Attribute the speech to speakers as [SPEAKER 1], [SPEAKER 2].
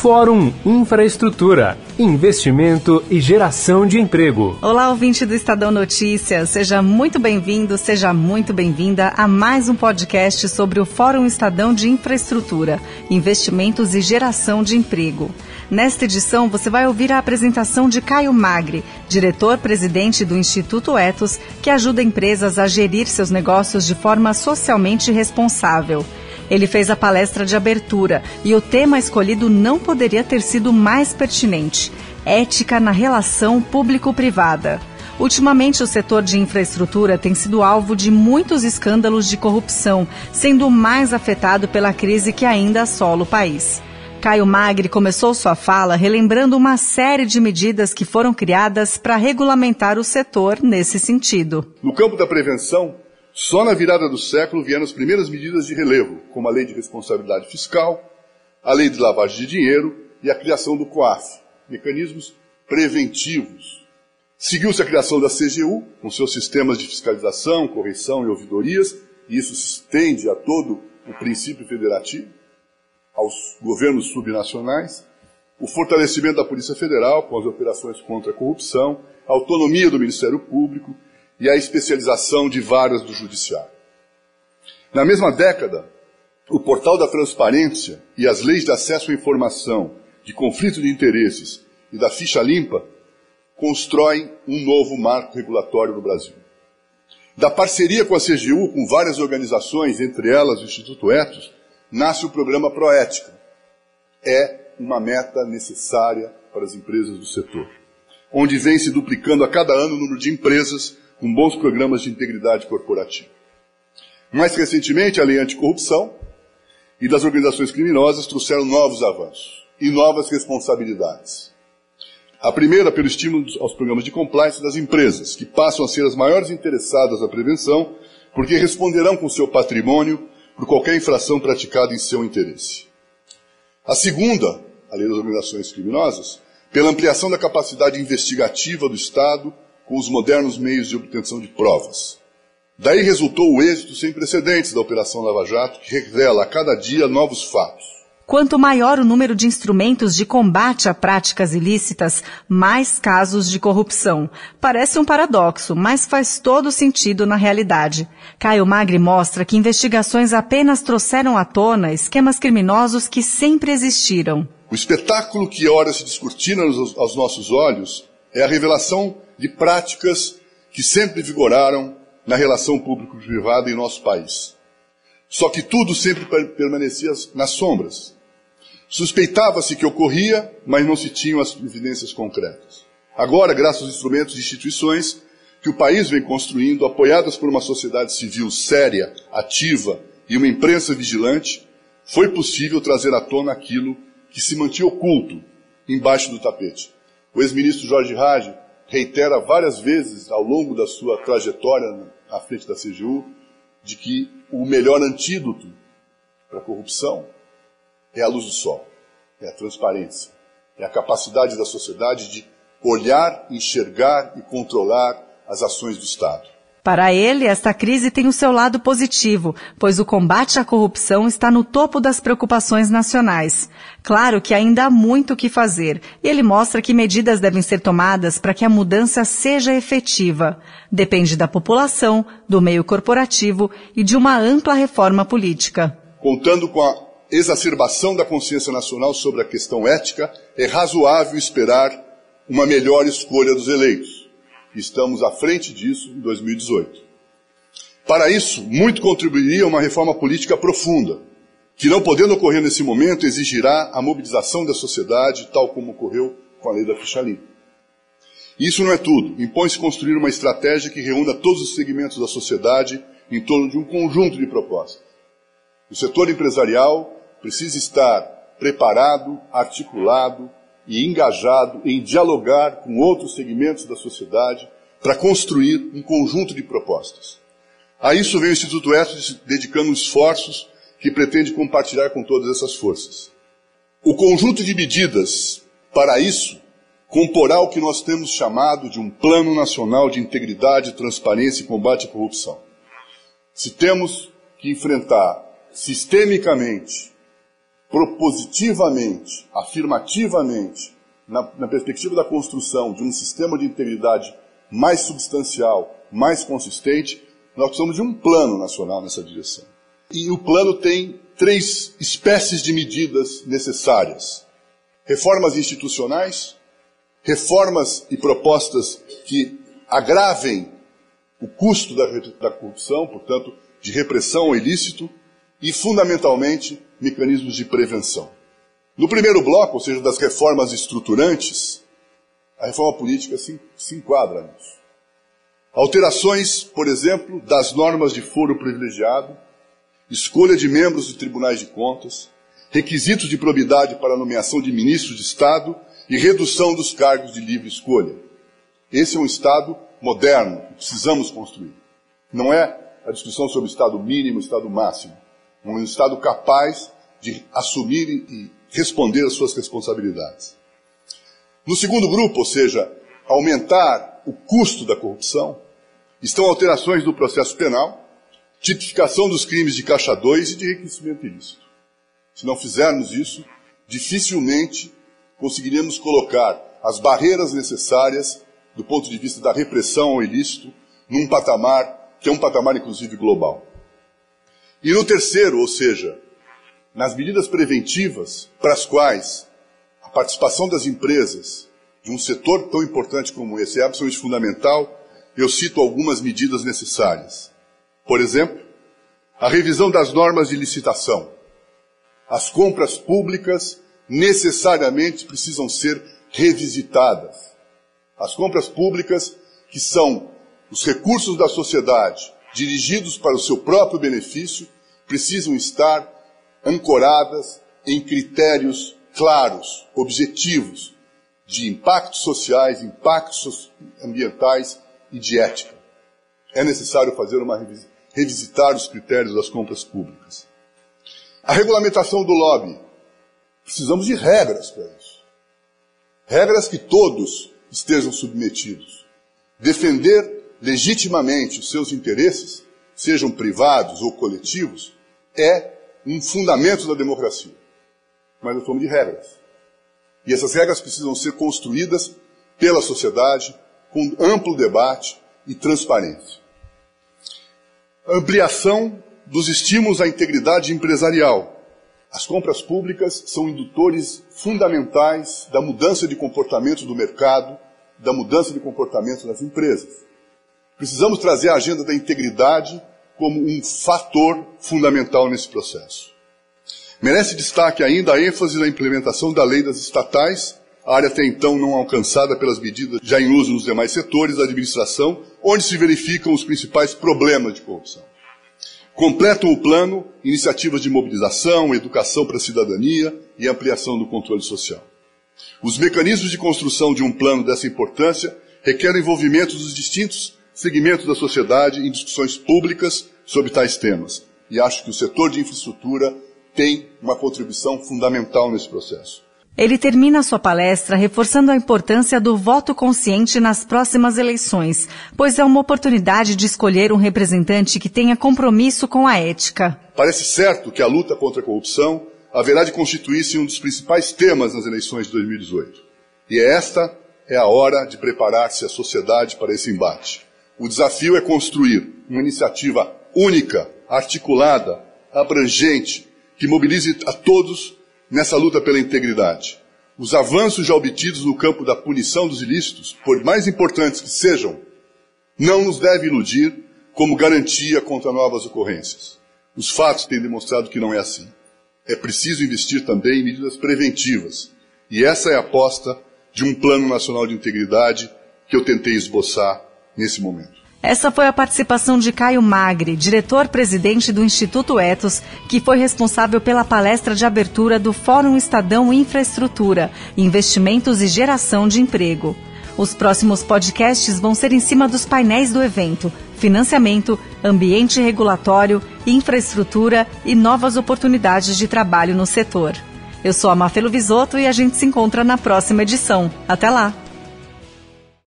[SPEAKER 1] Fórum Infraestrutura, Investimento e Geração de Emprego.
[SPEAKER 2] Olá, ouvinte do Estadão Notícias. Seja muito bem-vindo, seja muito bem-vinda a mais um podcast sobre o Fórum Estadão de Infraestrutura, Investimentos e Geração de Emprego. Nesta edição, você vai ouvir a apresentação de Caio Magri, diretor-presidente do Instituto Etos, que ajuda empresas a gerir seus negócios de forma socialmente responsável. Ele fez a palestra de abertura e o tema escolhido não poderia ter sido mais pertinente: ética na relação público-privada. Ultimamente, o setor de infraestrutura tem sido alvo de muitos escândalos de corrupção, sendo mais afetado pela crise que ainda assola o país. Caio Magri começou sua fala relembrando uma série de medidas que foram criadas para regulamentar o setor nesse sentido.
[SPEAKER 3] No campo da prevenção, só na virada do século vieram as primeiras medidas de relevo, como a Lei de Responsabilidade Fiscal, a Lei de Lavagem de Dinheiro e a criação do COAF, mecanismos preventivos. Seguiu-se a criação da CGU, com seus sistemas de fiscalização, correção e ouvidorias, e isso se estende a todo o princípio federativo, aos governos subnacionais, o fortalecimento da Polícia Federal com as operações contra a corrupção, a autonomia do Ministério Público, e a especialização de varas do judiciário. Na mesma década, o portal da transparência e as leis de acesso à informação, de conflito de interesses e da ficha limpa constroem um novo marco regulatório no Brasil. Da parceria com a CGU, com várias organizações, entre elas o Instituto Etos, nasce o programa Proética. É uma meta necessária para as empresas do setor, onde vem se duplicando a cada ano o número de empresas com bons programas de integridade corporativa. Mais recentemente, a lei anticorrupção e das organizações criminosas trouxeram novos avanços e novas responsabilidades. A primeira, pelo estímulo aos programas de compliance das empresas, que passam a ser as maiores interessadas na prevenção, porque responderão com seu patrimônio por qualquer infração praticada em seu interesse. A segunda, a lei das organizações criminosas, pela ampliação da capacidade investigativa do Estado com os modernos meios de obtenção de provas. Daí resultou o êxito sem precedentes da Operação Lava Jato, que revela a cada dia novos fatos.
[SPEAKER 2] Quanto maior o número de instrumentos de combate a práticas ilícitas, mais casos de corrupção. Parece um paradoxo, mas faz todo sentido na realidade. Caio Magri mostra que investigações apenas trouxeram à tona esquemas criminosos que sempre existiram.
[SPEAKER 3] O espetáculo que ora se descortina aos nossos olhos é a revelação de práticas que sempre vigoraram na relação público-privada em nosso país. Só que tudo sempre permanecia nas sombras. Suspeitava-se que ocorria, mas não se tinham as evidências concretas. Agora, graças aos instrumentos e instituições que o país vem construindo, apoiadas por uma sociedade civil séria, ativa e uma imprensa vigilante, foi possível trazer à tona aquilo que se mantinha oculto embaixo do tapete. O ex-ministro Jorge Rage reitera várias vezes ao longo da sua trajetória à frente da CGU de que o melhor antídoto para a corrupção é a luz do sol, é a transparência, é a capacidade da sociedade de olhar, enxergar e controlar as ações do Estado.
[SPEAKER 2] Para ele, esta crise tem o seu lado positivo, pois o combate à corrupção está no topo das preocupações nacionais. Claro que ainda há muito o que fazer, e ele mostra que medidas devem ser tomadas para que a mudança seja efetiva. Depende da população, do meio corporativo e de uma ampla reforma política.
[SPEAKER 3] Contando com a exacerbação da consciência nacional sobre a questão ética, é razoável esperar uma melhor escolha dos eleitos. Estamos à frente disso em 2018. Para isso, muito contribuiria uma reforma política profunda, que não podendo ocorrer nesse momento, exigirá a mobilização da sociedade, tal como ocorreu com a lei da ficha limpa. Isso não é tudo. Impõe-se construir uma estratégia que reúna todos os segmentos da sociedade em torno de um conjunto de propostas. O setor empresarial precisa estar preparado, articulado, e engajado em dialogar com outros segmentos da sociedade para construir um conjunto de propostas. A isso vem o Instituto Etos dedicando esforços que pretende compartilhar com todas essas forças. O conjunto de medidas para isso comporá o que nós temos chamado de um Plano Nacional de Integridade, Transparência e Combate à Corrupção. Se temos que enfrentar sistemicamente propositivamente, afirmativamente, na, na perspectiva da construção de um sistema de integridade mais substancial, mais consistente, nós precisamos de um plano nacional nessa direção. E o plano tem três espécies de medidas necessárias: reformas institucionais, reformas e propostas que agravem o custo da, da corrupção, portanto, de repressão ao ilícito, e, fundamentalmente, mecanismos de prevenção. No primeiro bloco, ou seja, das reformas estruturantes, a reforma política se, se enquadra nisso. Alterações, por exemplo, das normas de foro privilegiado, escolha de membros de tribunais de contas, requisitos de probidade para nomeação de ministros de Estado e redução dos cargos de livre escolha. Esse é um Estado moderno que precisamos construir. Não é a discussão sobre Estado mínimo, Estado máximo. Um Estado capaz de assumir e responder às suas responsabilidades. No segundo grupo, ou seja, aumentar o custo da corrupção, estão alterações do processo penal, tipificação dos crimes de caixa 2 e de enriquecimento ilícito. Se não fizermos isso, dificilmente conseguiremos colocar as barreiras necessárias do ponto de vista da repressão ao ilícito num patamar que é um patamar inclusive global. E no terceiro, ou seja, nas medidas preventivas para as quais a participação das empresas de um setor tão importante como esse é absolutamente fundamental, eu cito algumas medidas necessárias. Por exemplo, a revisão das normas de licitação. As compras públicas necessariamente precisam ser revisitadas. As compras públicas, que são os recursos da sociedade dirigidos para o seu próprio benefício, precisam estar ancoradas em critérios claros, objetivos, de impactos sociais, impactos ambientais e de ética. É necessário fazer uma revisitar os critérios das compras públicas. A regulamentação do lobby. Precisamos de regras para isso. Regras que todos estejam submetidos. Defender legitimamente os seus interesses, sejam privados ou coletivos, é um fundamento da democracia. Mas nós falamos de regras. E essas regras precisam ser construídas pela sociedade, com amplo debate e transparência. Ampliação dos estímulos à integridade empresarial. As compras públicas são indutores fundamentais da mudança de comportamento do mercado, da mudança de comportamento das empresas. Precisamos trazer a agenda da integridade como um fator fundamental nesse processo. Merece destaque ainda a ênfase na implementação da lei das estatais, área até então não alcançada pelas medidas já em uso nos demais setores da administração, onde se verificam os principais problemas de corrupção. Completam o plano iniciativas de mobilização, educação para a cidadania e ampliação do controle social. Os mecanismos de construção de um plano dessa importância requerem envolvimento dos distintos segmentos da sociedade em discussões públicas sobre tais temas. E acho que o setor de infraestrutura tem uma contribuição fundamental nesse processo.
[SPEAKER 2] Ele termina sua palestra reforçando a importância do voto consciente nas próximas eleições, pois é uma oportunidade de escolher um representante que tenha compromisso com a ética.
[SPEAKER 3] Parece certo que a luta contra a corrupção haverá de constituir-se um dos principais temas nas eleições de 2018. E esta é a hora de preparar-se a sociedade para esse embate. O desafio é construir uma iniciativa única, articulada, abrangente, que mobilize a todos nessa luta pela integridade. Os avanços já obtidos no campo da punição dos ilícitos, por mais importantes que sejam, não nos deve iludir como garantia contra novas ocorrências. Os fatos têm demonstrado que não é assim. É preciso investir também em medidas preventivas. E essa é a aposta de um Plano Nacional de Integridade que eu tentei esboçar nesse momento.
[SPEAKER 2] Essa foi a participação de Caio Magre, diretor-presidente do Instituto Etos, que foi responsável pela palestra de abertura do Fórum Estadão Infraestrutura, Investimentos e Geração de Emprego. Os próximos podcasts vão ser em cima dos painéis do evento: financiamento, ambiente regulatório, infraestrutura e novas oportunidades de trabalho no setor. Eu sou a Mafelo Visoto e a gente se encontra na próxima edição. Até lá!